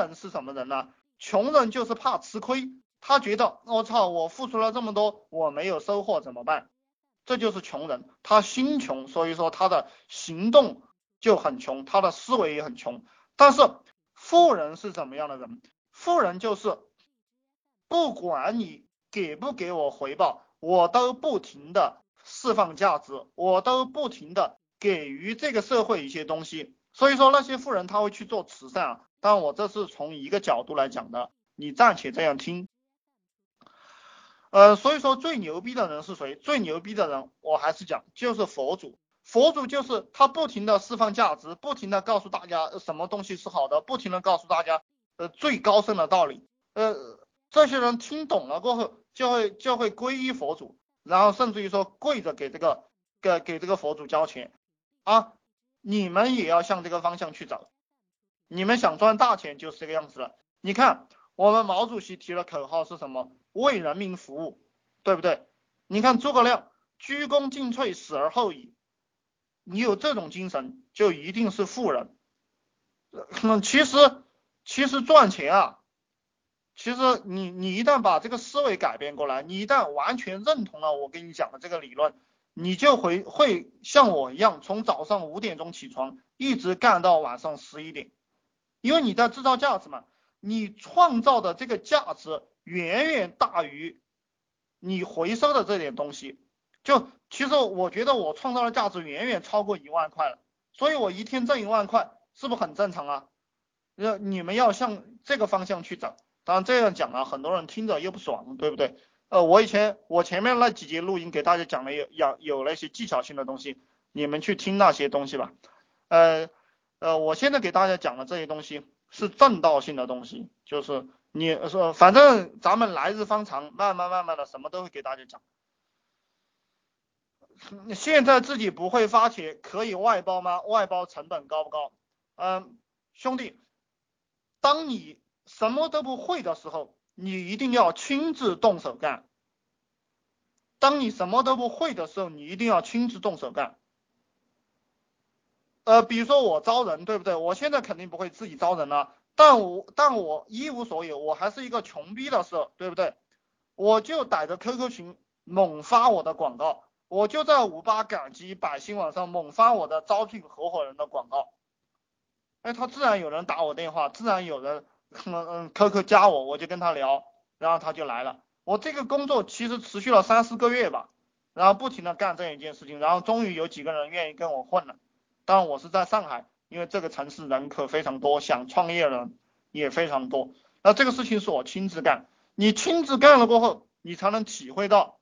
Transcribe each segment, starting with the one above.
人是什么人呢？穷人就是怕吃亏，他觉得我操，我付出了这么多，我没有收获怎么办？这就是穷人，他心穷，所以说他的行动就很穷，他的思维也很穷。但是富人是怎么样的人？富人就是不管你给不给我回报，我都不停的释放价值，我都不停的给予这个社会一些东西。所以说那些富人他会去做慈善啊。但我这是从一个角度来讲的，你暂且这样听。呃，所以说最牛逼的人是谁？最牛逼的人，我还是讲就是佛祖。佛祖就是他不停的释放价值，不停的告诉大家什么东西是好的，不停的告诉大家呃最高深的道理。呃，这些人听懂了过后，就会就会皈依佛祖，然后甚至于说跪着给这个给给这个佛祖交钱啊。你们也要向这个方向去找。你们想赚大钱就是这个样子了。你看，我们毛主席提的口号是什么？为人民服务，对不对？你看诸葛亮鞠躬尽瘁，死而后已。你有这种精神，就一定是富人。嗯，其实其实赚钱啊，其实你你一旦把这个思维改变过来，你一旦完全认同了我跟你讲的这个理论，你就会会像我一样，从早上五点钟起床，一直干到晚上十一点。因为你在制造价值嘛，你创造的这个价值远远大于你回收的这点东西。就其实我觉得我创造的价值远远超过一万块了，所以我一天挣一万块，是不是很正常啊？要你们要向这个方向去找。当然这样讲啊，很多人听着又不爽，对不对？呃，我以前我前面那几节录音给大家讲了有有有那些技巧性的东西，你们去听那些东西吧。呃。呃，我现在给大家讲的这些东西是正道性的东西，就是你说，反正咱们来日方长，慢慢慢慢的，什么都会给大家讲。现在自己不会发帖，可以外包吗？外包成本高不高？嗯，兄弟，当你什么都不会的时候，你一定要亲自动手干。当你什么都不会的时候，你一定要亲自动手干。呃，比如说我招人，对不对？我现在肯定不会自己招人了，但我但我一无所有，我还是一个穷逼的时候，对不对？我就逮着 QQ 群猛发我的广告，我就在五八赶集百姓网上猛发我的招聘合伙人的广告，哎，他自然有人打我电话，自然有人嗯嗯 QQ 加我，我就跟他聊，然后他就来了。我这个工作其实持续了三四个月吧，然后不停的干这一件事情，然后终于有几个人愿意跟我混了。当然我是在上海，因为这个城市人口非常多，想创业的人也非常多。那这个事情是我亲自干，你亲自干了过后，你才能体会到，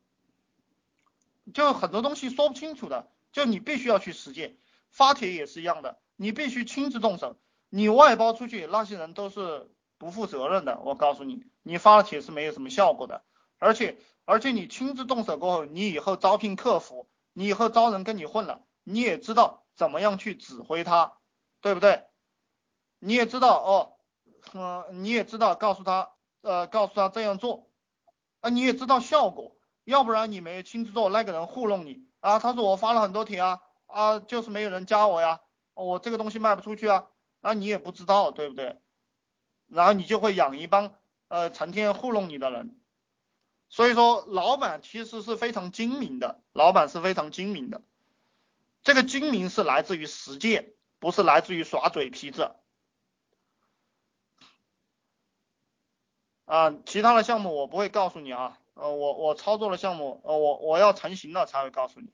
就很多东西说不清楚的，就你必须要去实践。发帖也是一样的，你必须亲自动手。你外包出去，那些人都是不负责任的。我告诉你，你发了帖是没有什么效果的。而且而且你亲自动手过后，你以后招聘客服，你以后招人跟你混了，你也知道。怎么样去指挥他，对不对？你也知道哦，嗯，你也知道告诉他，呃，告诉他这样做，啊，你也知道效果，要不然你没亲自做，那个人糊弄你啊，他说我发了很多帖啊，啊，就是没有人加我呀，我这个东西卖不出去啊，那你也不知道，对不对？然后你就会养一帮呃成天糊弄你的人，所以说老板其实是非常精明的，老板是非常精明的。这个精明是来自于实践，不是来自于耍嘴皮子。啊，其他的项目我不会告诉你啊，呃，我我操作的项目，呃，我我要成型了才会告诉你。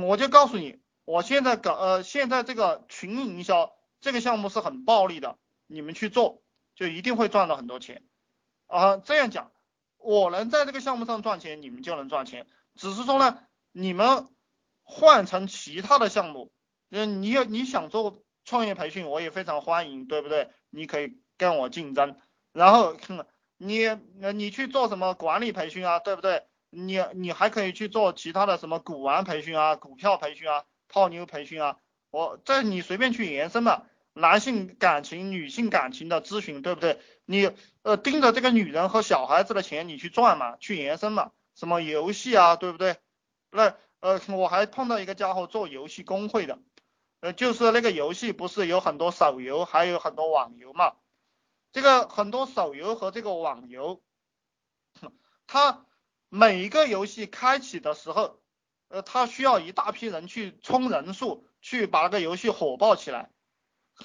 我就告诉你，我现在搞，呃，现在这个群营销这个项目是很暴利的，你们去做就一定会赚到很多钱。啊，这样讲，我能在这个项目上赚钱，你们就能赚钱。只是说呢，你们。换成其他的项目，嗯，你要你想做创业培训，我也非常欢迎，对不对？你可以跟我竞争，然后你你去做什么管理培训啊，对不对？你你还可以去做其他的什么股玩培训啊、股票培训啊、泡妞培训啊，我这你随便去延伸嘛。男性感情、女性感情的咨询，对不对？你呃盯着这个女人和小孩子的钱你去赚嘛，去延伸嘛，什么游戏啊，对不对？那。呃，我还碰到一个家伙做游戏公会的，呃，就是那个游戏不是有很多手游，还有很多网游嘛，这个很多手游和这个网游，它每一个游戏开启的时候，呃，它需要一大批人去冲人数，去把那个游戏火爆起来，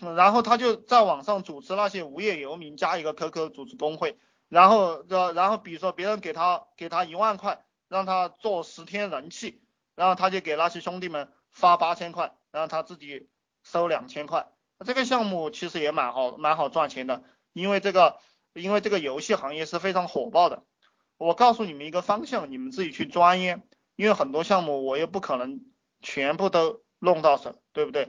然后他就在网上组织那些无业游民加一个 QQ 组织工会，然后，然后比如说别人给他给他一万块，让他做十天人气，然后他就给那些兄弟们发八千块，然后他自己收两千块，这个项目其实也蛮好蛮好赚钱的。因为这个，因为这个游戏行业是非常火爆的。我告诉你们一个方向，你们自己去钻研。因为很多项目我又不可能全部都弄到手，对不对？